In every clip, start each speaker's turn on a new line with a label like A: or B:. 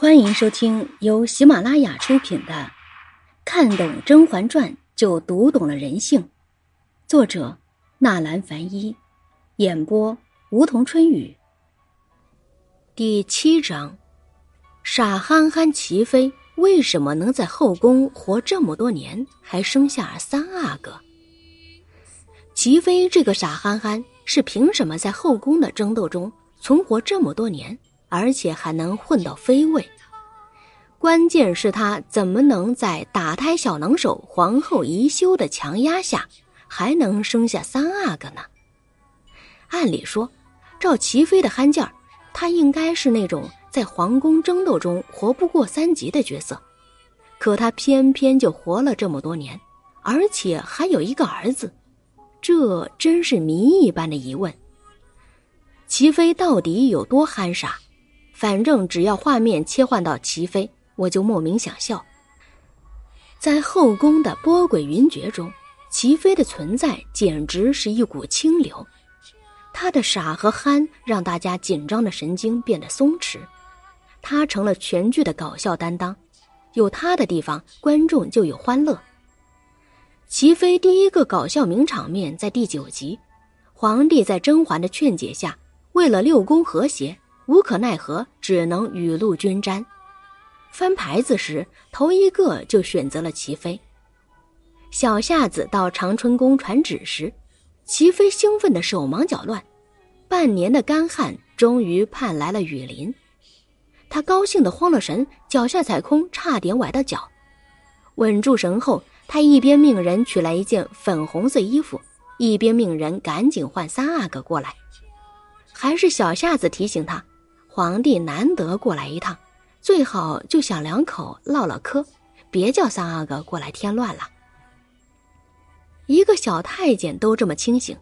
A: 欢迎收听由喜马拉雅出品的《看懂甄嬛传就读懂了人性》，作者纳兰凡一，演播梧桐春雨。第七章：傻憨憨齐妃为什么能在后宫活这么多年，还生下三阿哥？齐妃这个傻憨憨是凭什么在后宫的争斗中存活这么多年？而且还能混到妃位，关键是他怎么能在打胎小能手皇后宜修的强压下，还能生下三阿哥呢？按理说，照齐妃的憨劲儿，她应该是那种在皇宫争斗中活不过三级的角色，可她偏偏就活了这么多年，而且还有一个儿子，这真是谜一般的疑问。齐妃到底有多憨傻？反正只要画面切换到齐妃，我就莫名想笑。在后宫的波诡云谲中，齐妃的存在简直是一股清流。她的傻和憨让大家紧张的神经变得松弛，她成了全剧的搞笑担当。有她的地方，观众就有欢乐。齐妃第一个搞笑名场面在第九集，皇帝在甄嬛的劝解下，为了六宫和谐。无可奈何，只能雨露均沾。翻牌子时，头一个就选择了齐妃。小夏子到长春宫传旨时，齐妃兴奋的手忙脚乱。半年的干旱终于盼来了雨淋，她高兴的慌了神，脚下踩空，差点崴到脚。稳住神后，她一边命人取来一件粉红色衣服，一边命人赶紧换三阿哥过来。还是小夏子提醒她。皇帝难得过来一趟，最好就想两口唠唠嗑，别叫三阿哥过来添乱了。一个小太监都这么清醒，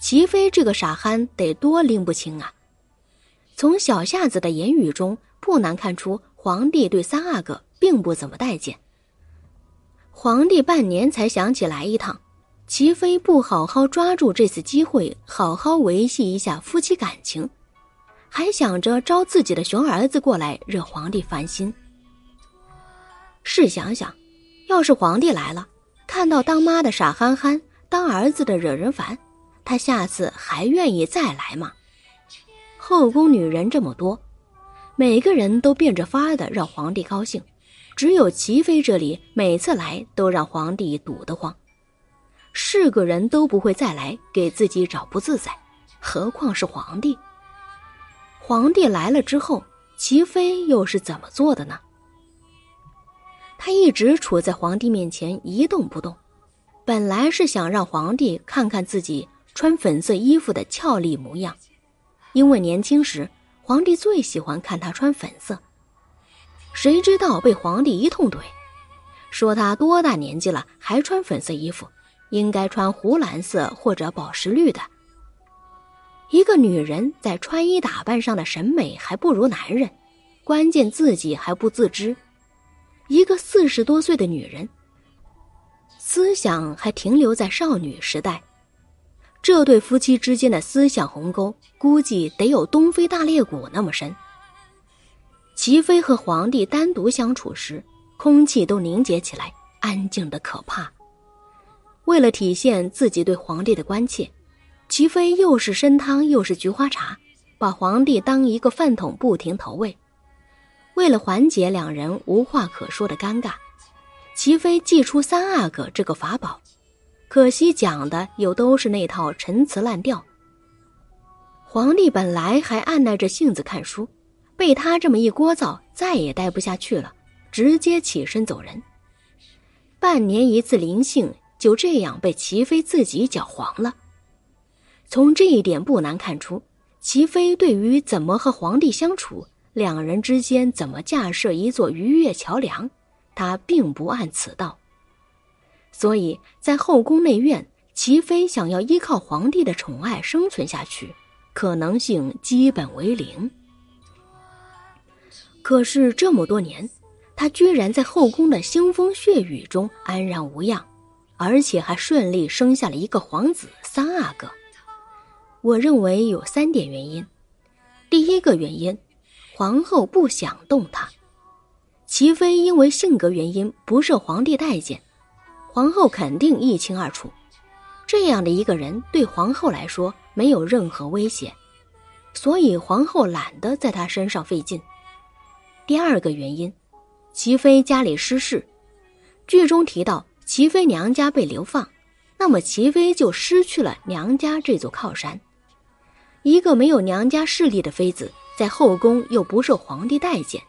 A: 齐妃这个傻憨得多拎不清啊！从小夏子的言语中，不难看出皇帝对三阿哥并不怎么待见。皇帝半年才想起来一趟，齐妃不好好抓住这次机会，好好维系一下夫妻感情。还想着招自己的熊儿子过来惹皇帝烦心。试想想，要是皇帝来了，看到当妈的傻憨憨，当儿子的惹人烦，他下次还愿意再来吗？后宫女人这么多，每个人都变着法的让皇帝高兴，只有齐妃这里每次来都让皇帝堵得慌，是个人都不会再来给自己找不自在，何况是皇帝？皇帝来了之后，齐妃又是怎么做的呢？她一直处在皇帝面前一动不动，本来是想让皇帝看看自己穿粉色衣服的俏丽模样，因为年轻时皇帝最喜欢看她穿粉色。谁知道被皇帝一通怼，说她多大年纪了还穿粉色衣服，应该穿湖蓝色或者宝石绿的。一个女人在穿衣打扮上的审美还不如男人，关键自己还不自知。一个四十多岁的女人，思想还停留在少女时代，这对夫妻之间的思想鸿沟，估计得有东非大裂谷那么深。齐妃和皇帝单独相处时，空气都凝结起来，安静的可怕。为了体现自己对皇帝的关切。齐妃又是参汤又是菊花茶，把皇帝当一个饭桶不停投喂。为了缓解两人无话可说的尴尬，齐妃祭出三阿哥这个法宝，可惜讲的又都是那套陈词滥调。皇帝本来还按耐着性子看书，被他这么一聒噪，再也待不下去了，直接起身走人。半年一次灵性就这样被齐妃自己搅黄了。从这一点不难看出，齐妃对于怎么和皇帝相处，两人之间怎么架设一座逾越桥梁，她并不按此道。所以在后宫内院，齐妃想要依靠皇帝的宠爱生存下去，可能性基本为零。可是这么多年，她居然在后宫的腥风血雨中安然无恙，而且还顺利生下了一个皇子三阿哥。我认为有三点原因。第一个原因，皇后不想动他，齐妃因为性格原因不受皇帝待见，皇后肯定一清二楚。这样的一个人对皇后来说没有任何威胁，所以皇后懒得在他身上费劲。第二个原因，齐妃家里失势，剧中提到齐妃娘家被流放，那么齐妃就失去了娘家这座靠山。一个没有娘家势力的妃子，在后宫又不受皇帝待见，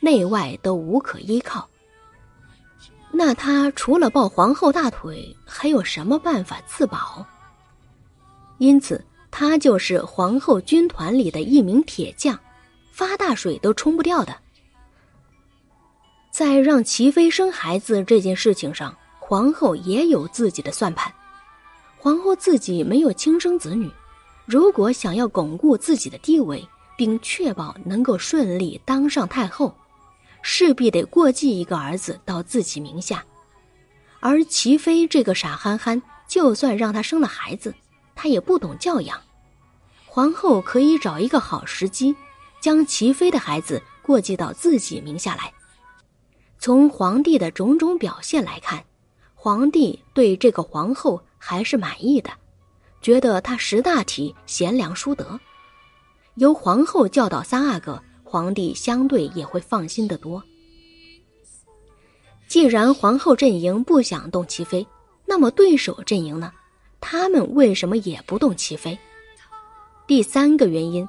A: 内外都无可依靠。那她除了抱皇后大腿，还有什么办法自保？因此，她就是皇后军团里的一名铁匠，发大水都冲不掉的。在让齐妃生孩子这件事情上，皇后也有自己的算盘。皇后自己没有亲生子女。如果想要巩固自己的地位，并确保能够顺利当上太后，势必得过继一个儿子到自己名下。而齐妃这个傻憨憨，就算让她生了孩子，她也不懂教养。皇后可以找一个好时机，将齐妃的孩子过继到自己名下来。从皇帝的种种表现来看，皇帝对这个皇后还是满意的。觉得他识大体、贤良淑德，由皇后教导三阿哥，皇帝相对也会放心的多。既然皇后阵营不想动齐妃，那么对手阵营呢？他们为什么也不动齐妃？第三个原因，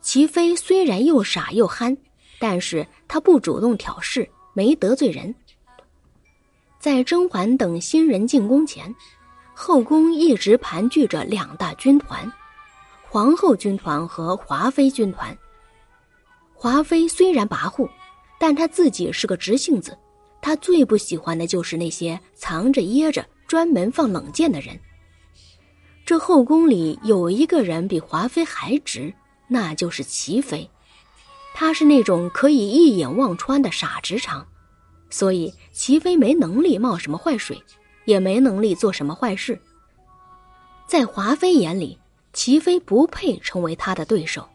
A: 齐妃虽然又傻又憨，但是她不主动挑事，没得罪人。在甄嬛等新人进宫前。后宫一直盘踞着两大军团，皇后军团和华妃军团。华妃虽然跋扈，但她自己是个直性子，她最不喜欢的就是那些藏着掖着、专门放冷箭的人。这后宫里有一个人比华妃还直，那就是齐妃，她是那种可以一眼望穿的傻直肠，所以齐妃没能力冒什么坏水。也没能力做什么坏事。在华妃眼里，齐妃不配成为她的对手。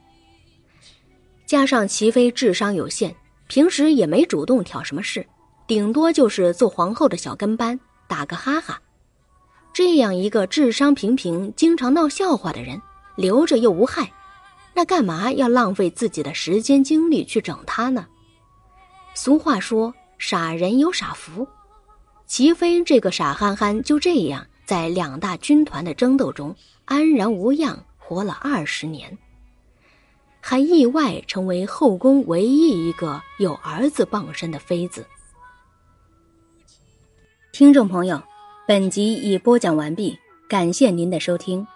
A: 加上齐妃智商有限，平时也没主动挑什么事，顶多就是做皇后的小跟班，打个哈哈。这样一个智商平平、经常闹笑话的人，留着又无害，那干嘛要浪费自己的时间精力去整他呢？俗话说：“傻人有傻福。”齐妃这个傻憨憨就这样在两大军团的争斗中安然无恙，活了二十年，还意外成为后宫唯一一个有儿子傍身的妃子。听众朋友，本集已播讲完毕，感谢您的收听。